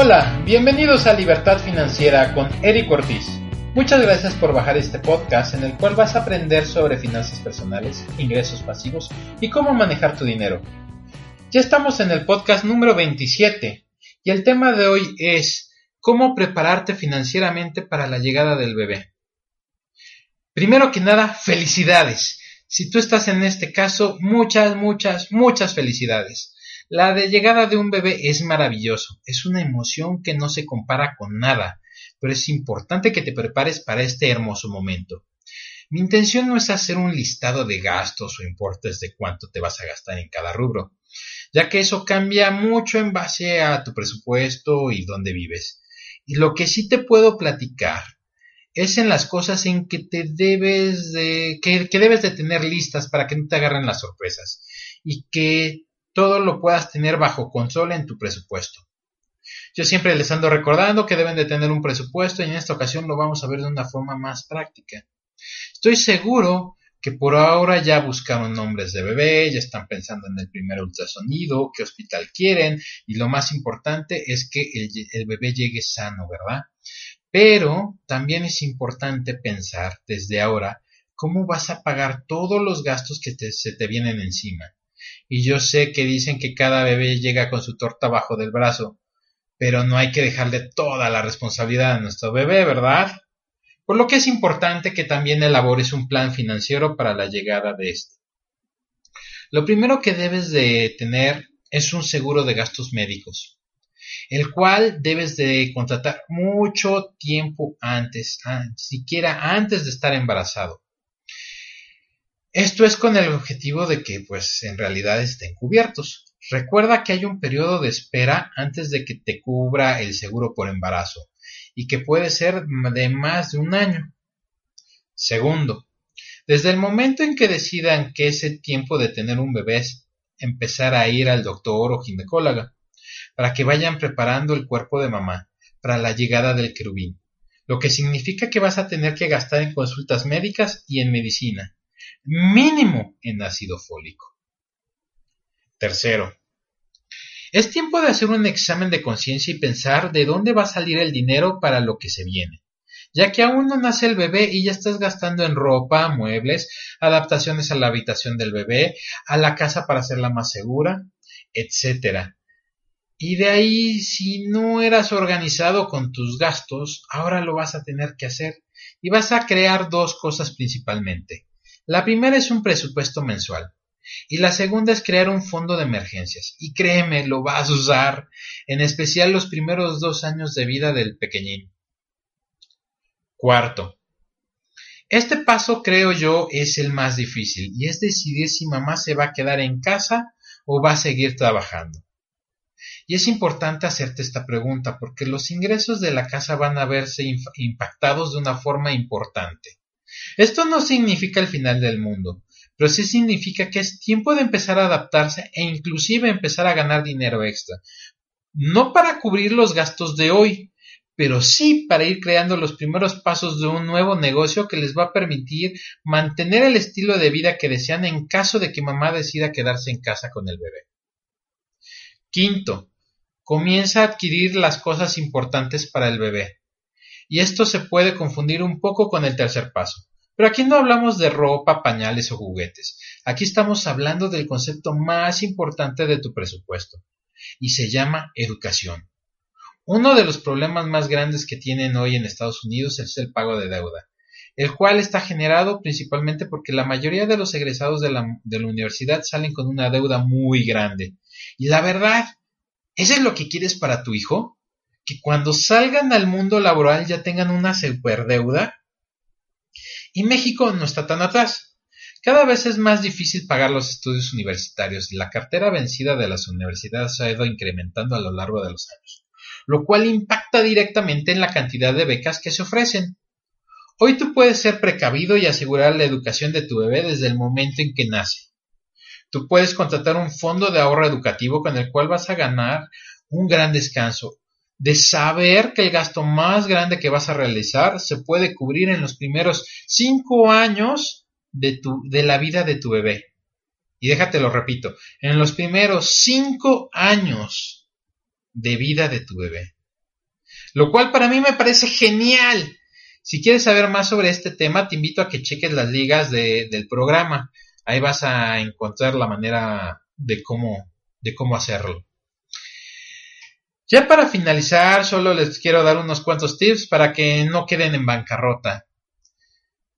Hola, bienvenidos a Libertad Financiera con Eric Ortiz. Muchas gracias por bajar este podcast en el cual vas a aprender sobre finanzas personales, ingresos pasivos y cómo manejar tu dinero. Ya estamos en el podcast número 27 y el tema de hoy es cómo prepararte financieramente para la llegada del bebé. Primero que nada, felicidades. Si tú estás en este caso, muchas, muchas, muchas felicidades. La de llegada de un bebé es maravilloso, es una emoción que no se compara con nada, pero es importante que te prepares para este hermoso momento. Mi intención no es hacer un listado de gastos o importes de cuánto te vas a gastar en cada rubro, ya que eso cambia mucho en base a tu presupuesto y dónde vives. Y lo que sí te puedo platicar es en las cosas en que te debes de, que, que debes de tener listas para que no te agarren las sorpresas y que todo lo puedas tener bajo control en tu presupuesto. Yo siempre les ando recordando que deben de tener un presupuesto y en esta ocasión lo vamos a ver de una forma más práctica. Estoy seguro que por ahora ya buscaron nombres de bebé, ya están pensando en el primer ultrasonido, qué hospital quieren y lo más importante es que el, bebé llegue sano, ¿verdad? Pero también es importante pensar desde ahora cómo vas a pagar todos los gastos que se te vienen encima. Y yo sé que dicen que cada bebé llega con su torta bajo del brazo, pero no hay que dejarle toda la responsabilidad a nuestro bebé, ¿verdad? Por lo que es importante que también elabores un plan financiero para la llegada de este. Lo primero que debes de tener es un seguro de gastos médicos, el cual debes de contratar mucho tiempo antes, siquiera antes de estar embarazado. Esto es con el objetivo de que, pues, en realidad estén cubiertos. Recuerda que hay un periodo de espera antes de que te cubra el seguro por embarazo y que puede ser de más de un año. Segundo, desde el momento en que decidan que es el tiempo de tener un bebé, empezar a ir al doctor o ginecóloga para que vayan preparando el cuerpo de mamá para la llegada del querubín, lo que significa que vas a tener que gastar en consultas médicas y en medicina mínimo en ácido fólico. Tercero, es tiempo de hacer un examen de conciencia y pensar de dónde va a salir el dinero para lo que se viene, ya que aún no nace el bebé y ya estás gastando en ropa, muebles, adaptaciones a la habitación del bebé, a la casa para hacerla más segura, etc. Y de ahí, si no eras organizado con tus gastos, ahora lo vas a tener que hacer y vas a crear dos cosas principalmente. La primera es un presupuesto mensual y la segunda es crear un fondo de emergencias. Y créeme, lo vas a usar, en especial los primeros dos años de vida del pequeñín. Cuarto. Este paso creo yo es el más difícil y es decidir si mamá se va a quedar en casa o va a seguir trabajando. Y es importante hacerte esta pregunta porque los ingresos de la casa van a verse impactados de una forma importante. Esto no significa el final del mundo, pero sí significa que es tiempo de empezar a adaptarse e inclusive empezar a ganar dinero extra. No para cubrir los gastos de hoy, pero sí para ir creando los primeros pasos de un nuevo negocio que les va a permitir mantener el estilo de vida que desean en caso de que mamá decida quedarse en casa con el bebé. Quinto, comienza a adquirir las cosas importantes para el bebé. Y esto se puede confundir un poco con el tercer paso. Pero aquí no hablamos de ropa, pañales o juguetes. Aquí estamos hablando del concepto más importante de tu presupuesto. Y se llama educación. Uno de los problemas más grandes que tienen hoy en Estados Unidos es el pago de deuda, el cual está generado principalmente porque la mayoría de los egresados de la, de la universidad salen con una deuda muy grande. Y la verdad, ¿eso es lo que quieres para tu hijo? ¿Que cuando salgan al mundo laboral ya tengan una superdeuda? Y México no está tan atrás. Cada vez es más difícil pagar los estudios universitarios y la cartera vencida de las universidades ha ido incrementando a lo largo de los años, lo cual impacta directamente en la cantidad de becas que se ofrecen. Hoy tú puedes ser precavido y asegurar la educación de tu bebé desde el momento en que nace. Tú puedes contratar un fondo de ahorro educativo con el cual vas a ganar un gran descanso de saber que el gasto más grande que vas a realizar se puede cubrir en los primeros cinco años de, tu, de la vida de tu bebé. Y déjate lo repito, en los primeros cinco años de vida de tu bebé. Lo cual para mí me parece genial. Si quieres saber más sobre este tema, te invito a que cheques las ligas de, del programa. Ahí vas a encontrar la manera de cómo, de cómo hacerlo. Ya para finalizar, solo les quiero dar unos cuantos tips para que no queden en bancarrota.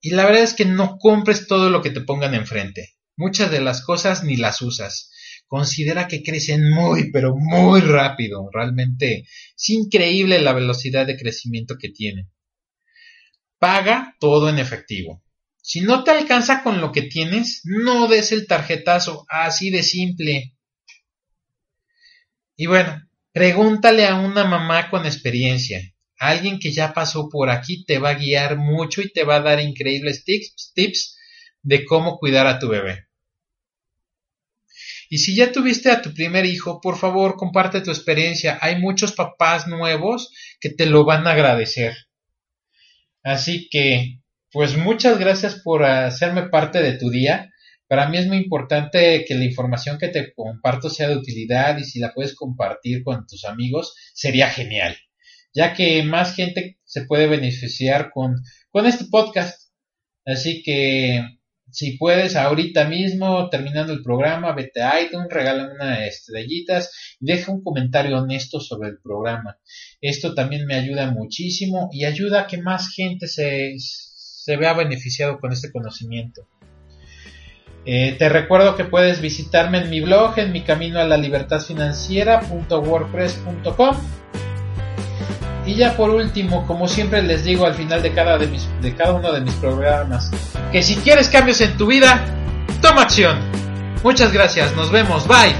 Y la verdad es que no compres todo lo que te pongan enfrente. Muchas de las cosas ni las usas. Considera que crecen muy, pero muy rápido. Realmente es increíble la velocidad de crecimiento que tienen. Paga todo en efectivo. Si no te alcanza con lo que tienes, no des el tarjetazo, así de simple. Y bueno, pregúntale a una mamá con experiencia. Alguien que ya pasó por aquí te va a guiar mucho y te va a dar increíbles tips, tips de cómo cuidar a tu bebé. Y si ya tuviste a tu primer hijo, por favor, comparte tu experiencia. Hay muchos papás nuevos que te lo van a agradecer. Así que pues muchas gracias por hacerme parte de tu día. Para mí es muy importante que la información que te comparto sea de utilidad y si la puedes compartir con tus amigos sería genial, ya que más gente se puede beneficiar con, con este podcast. Así que si puedes ahorita mismo, terminando el programa, vete a iTunes, regálame unas estrellitas deja un comentario honesto sobre el programa. Esto también me ayuda muchísimo y ayuda a que más gente se, se vea beneficiado con este conocimiento. Eh, te recuerdo que puedes visitarme en mi blog, en mi camino a la libertad financiera.wordpress.com. Y ya por último, como siempre les digo al final de cada, de, de cada uno de mis programas, que si quieres cambios en tu vida, toma acción. Muchas gracias, nos vemos, bye.